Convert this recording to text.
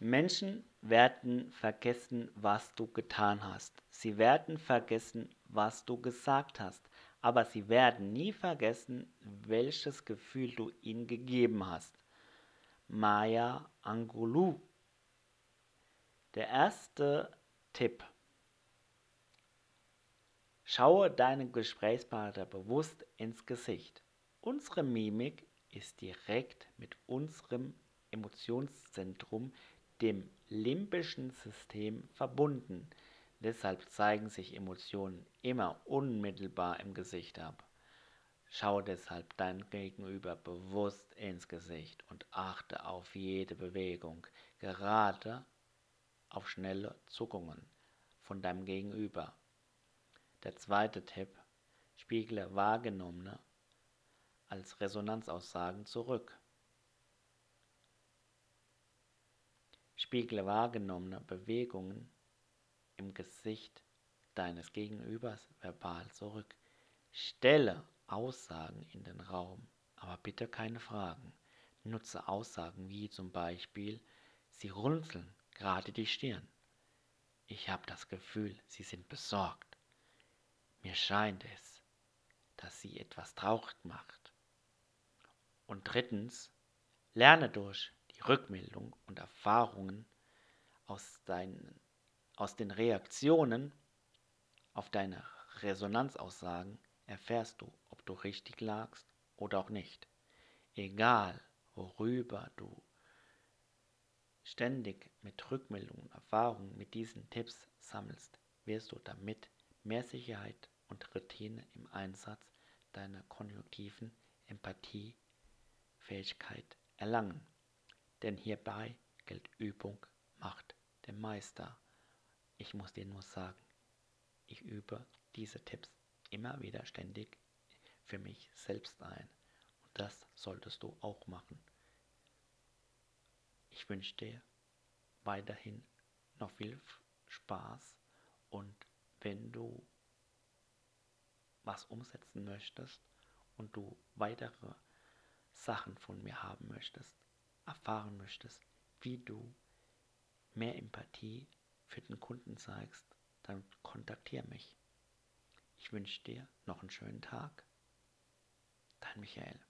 Menschen werden vergessen, was du getan hast. Sie werden vergessen, was du gesagt hast. Aber sie werden nie vergessen, welches Gefühl du ihnen gegeben hast. Maya Angelou. Der erste Tipp. Schaue deinem Gesprächspartner bewusst ins Gesicht. Unsere Mimik ist direkt mit unserem Emotionszentrum dem limbischen System verbunden. Deshalb zeigen sich Emotionen immer unmittelbar im Gesicht ab. Schau deshalb dein Gegenüber bewusst ins Gesicht und achte auf jede Bewegung, gerade auf schnelle Zuckungen von deinem Gegenüber. Der zweite Tipp, spiegle wahrgenommene als Resonanzaussagen zurück. Spiegle wahrgenommene Bewegungen im Gesicht deines Gegenübers verbal zurück. Stelle Aussagen in den Raum, aber bitte keine Fragen. Nutze Aussagen wie zum Beispiel, Sie runzeln gerade die Stirn. Ich habe das Gefühl, Sie sind besorgt. Mir scheint es, dass Sie etwas traurig macht. Und drittens, lerne durch die Rückmeldung und Erfahrungen aus, deinen, aus den Reaktionen auf deine Resonanzaussagen erfährst du, ob du richtig lagst oder auch nicht. Egal, worüber du ständig mit Rückmeldungen, Erfahrungen, mit diesen Tipps sammelst, wirst du damit mehr Sicherheit und Routine im Einsatz deiner konjunktiven Empathiefähigkeit erlangen. Denn hierbei gilt Übung macht den Meister. Ich muss dir nur sagen, ich übe diese Tipps immer wieder ständig für mich selbst ein. Und das solltest du auch machen. Ich wünsche dir weiterhin noch viel Spaß und wenn du was umsetzen möchtest und du weitere Sachen von mir haben möchtest, erfahren möchtest, wie du mehr Empathie für den Kunden zeigst, dann kontaktiere mich. Ich wünsche dir noch einen schönen Tag. Dein Michael.